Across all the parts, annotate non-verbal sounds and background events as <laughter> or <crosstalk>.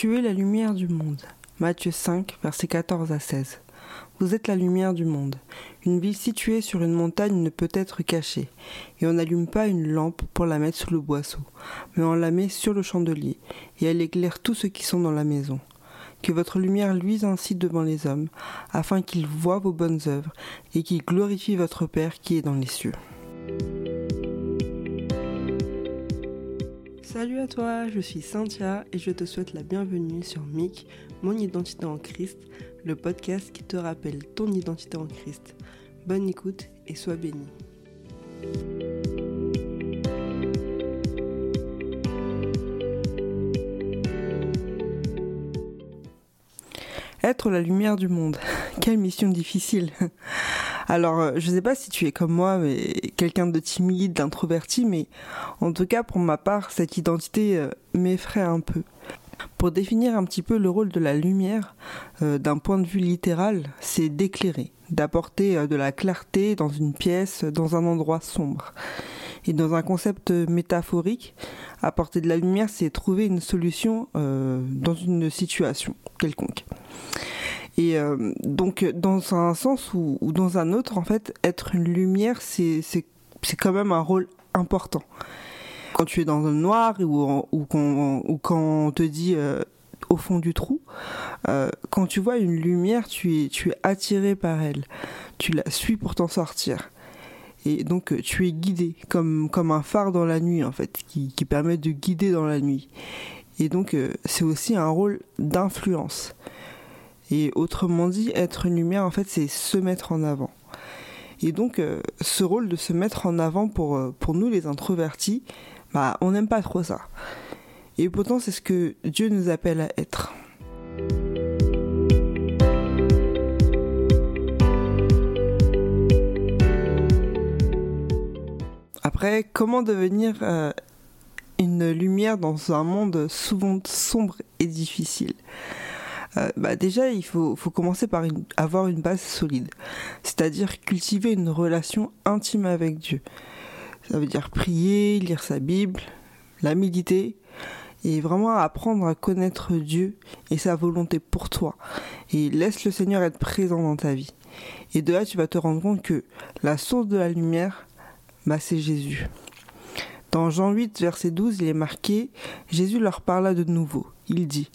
Tu es la lumière du monde. Matthieu 5, versets 14 à 16. Vous êtes la lumière du monde. Une ville située sur une montagne ne peut être cachée, et on n'allume pas une lampe pour la mettre sous le boisseau, mais on la met sur le chandelier, et elle éclaire tous ceux qui sont dans la maison. Que votre lumière luise ainsi devant les hommes, afin qu'ils voient vos bonnes œuvres, et qu'ils glorifient votre Père qui est dans les cieux. Salut à toi, je suis Cynthia et je te souhaite la bienvenue sur MIC, Mon Identité en Christ, le podcast qui te rappelle ton identité en Christ. Bonne écoute et sois béni. Être la lumière du monde. <laughs> Quelle mission difficile. Alors, euh, je ne sais pas si tu es comme moi, mais quelqu'un de timide, d'introverti, mais en tout cas, pour ma part, cette identité euh, m'effraie un peu. Pour définir un petit peu le rôle de la lumière, euh, d'un point de vue littéral, c'est d'éclairer, d'apporter de la clarté dans une pièce, dans un endroit sombre. Et dans un concept métaphorique, apporter de la lumière, c'est trouver une solution dans une situation quelconque. Et euh, donc, dans un sens ou, dans un autre, en fait, être une lumière, c'est quand même un rôle important. Quand tu es dans le noir ou, ou, quand, on te dit euh, au fond du trou, euh, quand tu vois une lumière, tu es, tu es attiré par elle. Tu la suis pour t'en sortir. Et donc tu es guidé comme, comme un phare dans la nuit en fait, qui permet de guider dans la nuit. Et donc c'est aussi un rôle d'influence. Et autrement dit, être une lumière, en fait, c'est se mettre en avant. Et donc, euh, ce rôle de se mettre en avant pour, euh, pour nous, les introvertis, bah, on n'aime pas trop ça. Et pourtant, c'est ce que Dieu nous appelle à être. Après, comment devenir euh, une lumière dans un monde souvent sombre et difficile? Bah déjà, il faut, faut commencer par avoir une base solide, c'est-à-dire cultiver une relation intime avec Dieu. Ça veut dire prier, lire sa Bible, la méditer, et vraiment apprendre à connaître Dieu et sa volonté pour toi. Et laisse le Seigneur être présent dans ta vie. Et de là, tu vas te rendre compte que la source de la lumière, bah, c'est Jésus. Dans Jean 8, verset 12, il est marqué Jésus leur parla de nouveau. Il dit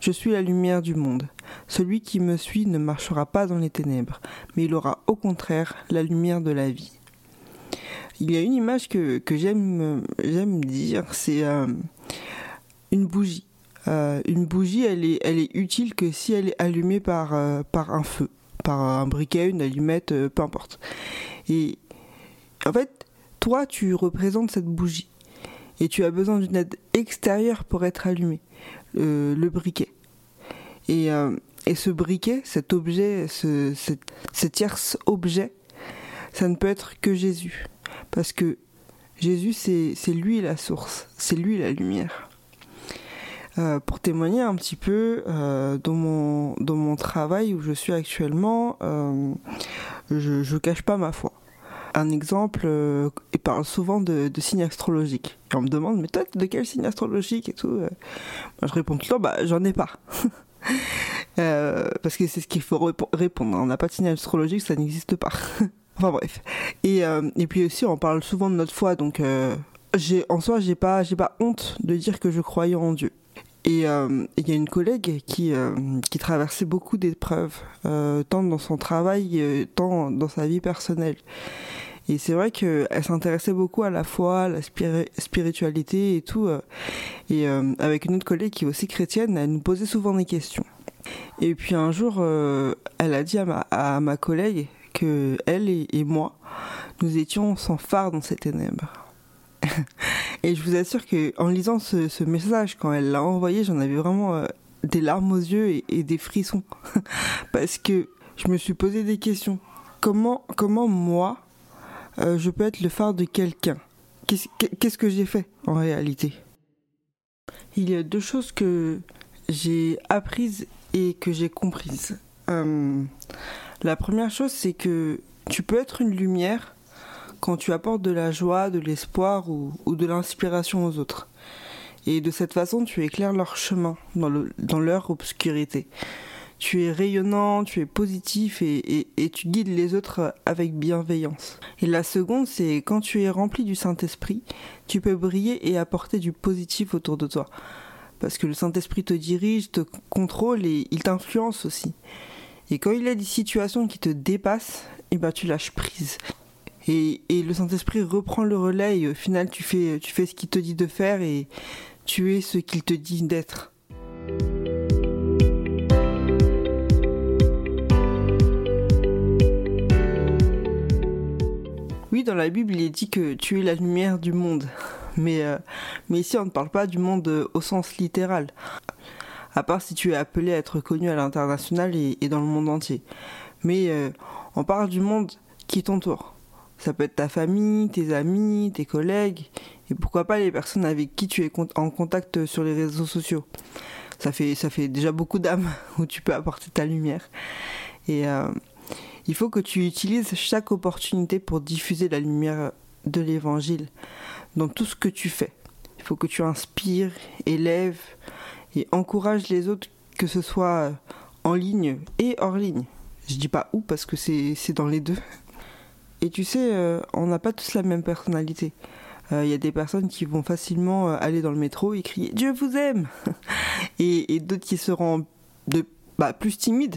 Je suis la lumière du monde. Celui qui me suit ne marchera pas dans les ténèbres, mais il aura au contraire la lumière de la vie. Il y a une image que, j'aime, dire c'est euh, une bougie. Euh, une bougie, elle est, elle est utile que si elle est allumée par, euh, par un feu, par un briquet, une allumette, peu importe. Et en fait, toi, tu représentes cette bougie et tu as besoin d'une aide extérieure pour être allumé, euh, le briquet. Et, euh, et, ce briquet, cet objet, ce, cet, tierce objet, ça ne peut être que Jésus. Parce que Jésus, c'est lui la source, c'est lui la lumière. Euh, pour témoigner un petit peu dans mon travail où je suis actuellement, je ne cache pas ma foi un exemple euh, parle souvent de, signes astrologiques. Et on me demande, mais toi, de quel signe astrologique et tout euh. Moi, Je réponds toujours, bah, j'en ai pas. <laughs> Euh, parce que c'est ce qu'il faut répondre. On n'a pas de signe astrologique, ça n'existe pas. <laughs> enfin bref. Et, et puis aussi, on parle souvent de notre foi, donc en soi, j'ai pas, j'ai pas honte de dire que je croyais en Dieu. Et il y a une collègue qui, qui traversait beaucoup d'épreuves, tant dans son travail, tant dans sa vie personnelle. Et c'est vrai qu'elle s'intéressait beaucoup à la foi, à la spiritualité et tout. Euh, et euh, avec une autre collègue qui est aussi chrétienne, elle nous posait souvent des questions. Et puis un jour, euh, elle a dit à ma, à ma collègue que elle et, moi, nous étions sans phare dans ces ténèbres. <laughs> et je vous assure que en lisant ce, message, quand elle l'a envoyé, j'en avais vraiment des larmes aux yeux et, et des frissons. <laughs> Parce que je me suis posé des questions. Comment, comment moi, euh, je peux être le phare de quelqu'un? Qu'est-ce que j'ai fait en réalité? Il y a deux choses que j'ai apprises et que j'ai comprises. Euh, la première chose, c'est que tu peux être une lumière quand tu apportes de la joie, de l'espoir ou, de l'inspiration aux autres. Et de cette façon, tu éclaires leur chemin dans, le, dans leur obscurité. Tu es rayonnant, tu es positif et, et, tu guides les autres avec bienveillance. Et la seconde, c'est quand tu es rempli du Saint-Esprit, tu peux briller et apporter du positif autour de toi. Parce que le Saint-Esprit te dirige, te contrôle et il t'influence aussi. Et quand il y a des situations qui te dépassent, et eh ben tu lâches prise. Et, le Saint-Esprit reprend le relais et au final tu fais, ce qu'il te dit de faire et tu es ce qu'il te dit d'être. Oui, dans la Bible, il est dit que tu es la lumière du monde. Mais, euh, ici, on ne parle pas du monde euh, au sens littéral. À part si tu es appelé à être connu à l'international et, dans le monde entier. Mais euh, on parle du monde qui t'entoure. Ça peut être ta famille, tes amis, tes collègues, et pourquoi pas les personnes avec qui tu es en contact sur les réseaux sociaux. Ça fait, ça fait déjà beaucoup d'âmes <laughs> où tu peux apporter ta lumière. Et il faut que tu utilises chaque opportunité pour diffuser la lumière de l'évangile dans tout ce que tu fais. Il faut que tu inspires, élèves et encourages les autres, que ce soit en ligne et hors ligne. Je dis pas où parce que c'est dans les deux. Et tu sais, euh, on n'a pas tous la même personnalité. Il euh, y a des personnes qui vont facilement euh, aller dans le métro et crier Dieu vous aime <laughs> Et, d'autres qui seront de, bah, plus timides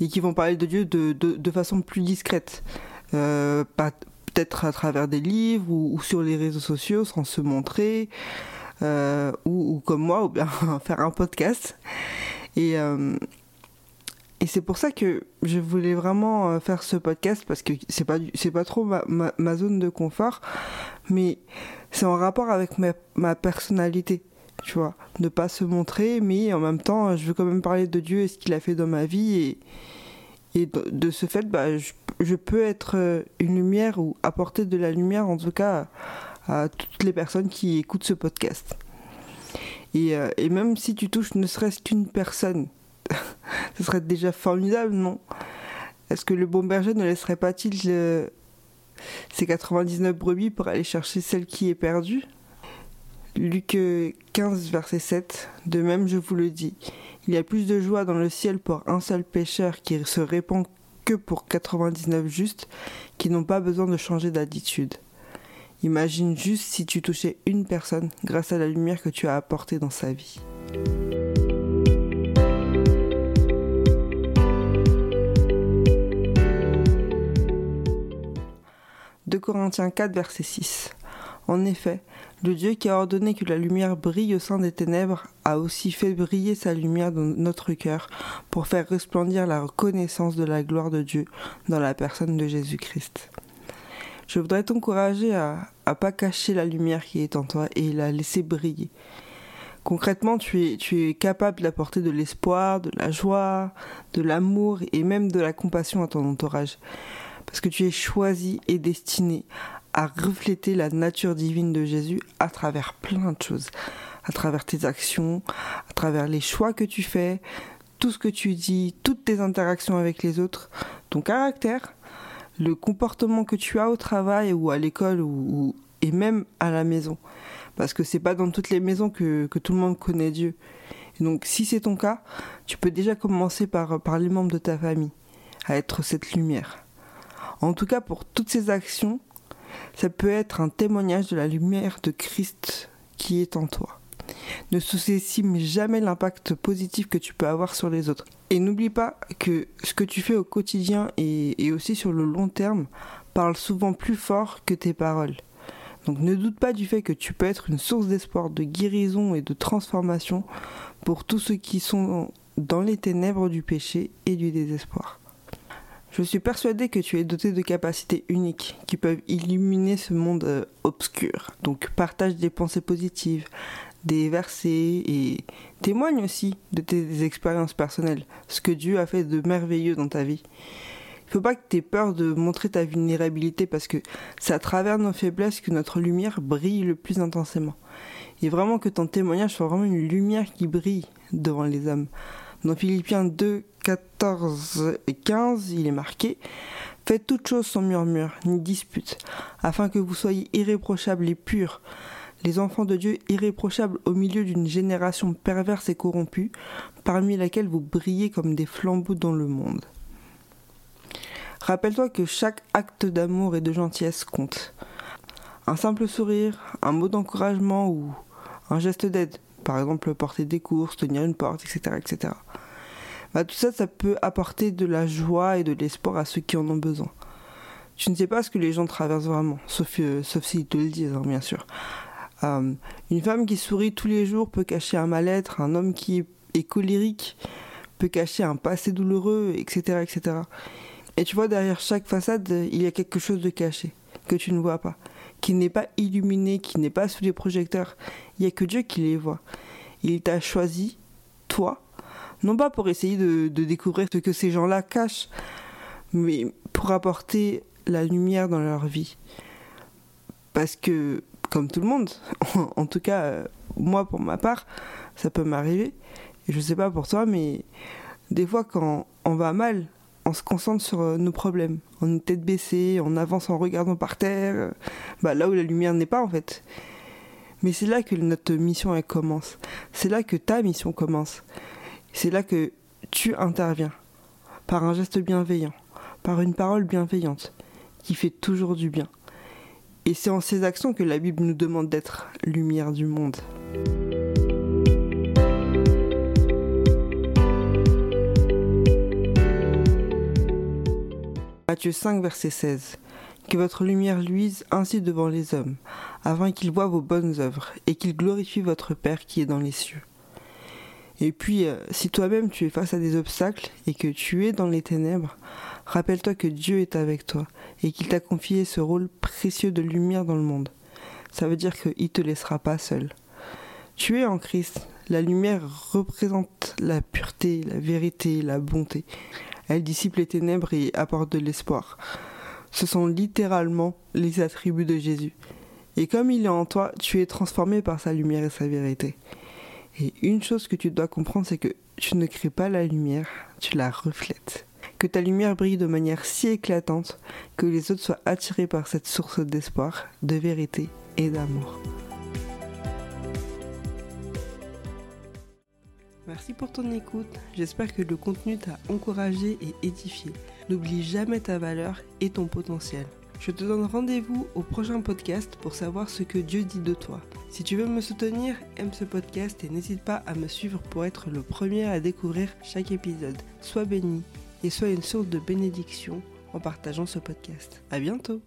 et qui vont parler de Dieu de, façon plus discrète. Peut-être à travers des livres ou, sur les réseaux sociaux sans se montrer, ou, comme moi, ou bien <laughs> faire un podcast. Et c'est pour ça que je voulais vraiment faire ce podcast parce que c'est pas c'est pas trop ma, zone de confort, mais c'est en rapport avec ma, personnalité tu vois, ne pas se montrer, mais en même temps, je veux quand même parler de Dieu et ce qu'il a fait dans ma vie, et, de, ce fait, bah, je, peux être euh, une lumière ou apporter de la lumière, en tout cas, à, toutes les personnes qui écoutent ce podcast. Euh, et même si tu touches ne serait-ce qu'une personne, <laughs> ce serait déjà formidable, non? Est-ce que le bon berger ne laisserait pas-il euh, ses 99 brebis pour aller chercher celle qui est perdue? Luc 15, verset 7. De même, je vous le dis, il y a plus de joie dans le ciel pour un seul pécheur qui se répand que pour 99 justes qui n'ont pas besoin de changer d'attitude. Imagine juste si tu touchais une personne grâce à la lumière que tu as apportée dans sa vie. Corinthiens 4, verset 6. En effet, le Dieu qui a ordonné que la lumière brille au sein des ténèbres a aussi fait briller sa lumière dans notre cœur pour faire resplendir la reconnaissance de la gloire de Dieu dans la personne de Jésus-Christ. Je voudrais t'encourager à ne pas cacher la lumière qui est en toi et la laisser briller. Concrètement, tu es, tu es capable d'apporter de l'espoir, de la joie, de l'amour et même de la compassion à ton entourage. Parce que tu es choisi et destiné à refléter la nature divine de Jésus à travers plein de choses, à travers tes actions, à travers les choix que tu fais, tout ce que tu dis, toutes tes interactions avec les autres, ton caractère, le comportement que tu as au travail ou à l'école ou, et même à la maison. Parce que c'est pas dans toutes les maisons que, tout le monde connaît Dieu. donc si c'est ton cas, tu peux déjà commencer par, par les membres de ta famille à être cette lumière. En tout cas, pour toutes ces actions, ça peut être un témoignage de la lumière de Christ qui est en toi. Ne sous-estime jamais l'impact positif que tu peux avoir sur les autres. Et n'oublie pas que ce que tu fais au quotidien et, aussi sur le long terme parle souvent plus fort que tes paroles. Donc ne doute pas du fait que tu peux être une source d'espoir, de guérison et de transformation pour tous ceux qui sont dans les ténèbres du péché et du désespoir. Je suis persuadée que tu es doté de capacités uniques qui peuvent illuminer ce monde euh, obscur. Donc partage des pensées positives, des versets et témoigne aussi de tes expériences personnelles, ce que Dieu a fait de merveilleux dans ta vie. Il faut pas que tu aies peur de montrer ta vulnérabilité parce que c'est à travers nos faiblesses que notre lumière brille le plus intensément. Et vraiment que ton témoignage soit vraiment une lumière qui brille devant les hommes. Dans Philippiens 2, 14 et 15, il est marqué Faites toutes choses sans murmure ni dispute, afin que vous soyez irréprochables et purs, les enfants de Dieu irréprochables au milieu d'une génération perverse et corrompue, parmi laquelle vous brillez comme des flambeaux dans le monde. Rappelle-toi que chaque acte d'amour et de gentillesse compte. Un simple sourire, un mot d'encouragement ou un geste d'aide, par exemple porter des courses, tenir une porte, etc. etc. Bah, tout ça, ça peut apporter de la joie et de l'espoir à ceux qui en ont besoin. Tu ne sais pas ce que les gens traversent vraiment, sauf, euh, sauf s'ils te le disent, hein, bien sûr. Euh, une femme qui sourit tous les jours peut cacher un mal-être, un homme qui est colérique peut cacher un passé douloureux, etc., etc. Et tu vois, derrière chaque façade, il y a quelque chose de caché, que tu ne vois pas, qui n'est pas illuminé, qui n'est pas sous les projecteurs. Il n'y a que Dieu qui les voit. Il t'a choisi, toi, non pas pour essayer de, découvrir ce que ces gens-là cachent, mais pour apporter la lumière dans leur vie. Parce que, comme tout le monde, <laughs> en tout cas, euh, moi pour ma part, ça peut m'arriver. Et je sais pas pour toi, mais des fois quand on va mal, on se concentre sur euh, nos problèmes. On est tête baissée, on avance en regardant par terre, euh, bah, là où la lumière n'est pas en fait. Mais c'est là que notre mission commence. C'est là que ta mission commence. C'est là que tu interviens. Par un geste bienveillant, par une parole bienveillante, qui fait toujours du bien. Et c'est en ces actions que la Bible nous demande d'être lumière du monde. Matthieu 5, verset 16. Que votre lumière luise ainsi devant les hommes, afin qu'ils voient vos bonnes œuvres, et qu'ils glorifient votre Père qui est dans les cieux. Et puis, euh, si toi-même tu es face à des obstacles et que tu es dans les ténèbres, rappelle-toi que Dieu est avec toi et qu'il t'a confié ce rôle précieux de lumière dans le monde. Ça veut dire qu'il ne te laissera pas seul. Tu es en Christ. La lumière représente la pureté, la vérité, la bonté. Elle dissipe les ténèbres et apporte de l'espoir. Ce sont littéralement les attributs de Jésus. Et comme il est en toi, tu es transformé par sa lumière et sa vérité. Et une chose que tu dois comprendre, c'est que tu ne crées pas la lumière, tu la reflètes. Que ta lumière brille de manière si éclatante que les autres soient attirés par cette source d'espoir, de vérité et d'amour. Merci pour ton écoute, j'espère que le contenu t'a encouragé et édifié. N'oublie jamais ta valeur et ton potentiel. Je te donne rendez-vous au prochain podcast pour savoir ce que Dieu dit de toi. Si tu veux me soutenir, aime ce podcast et n'hésite pas à me suivre pour être le premier à découvrir chaque épisode. Sois béni et sois une source de bénédiction en partageant ce podcast. À bientôt!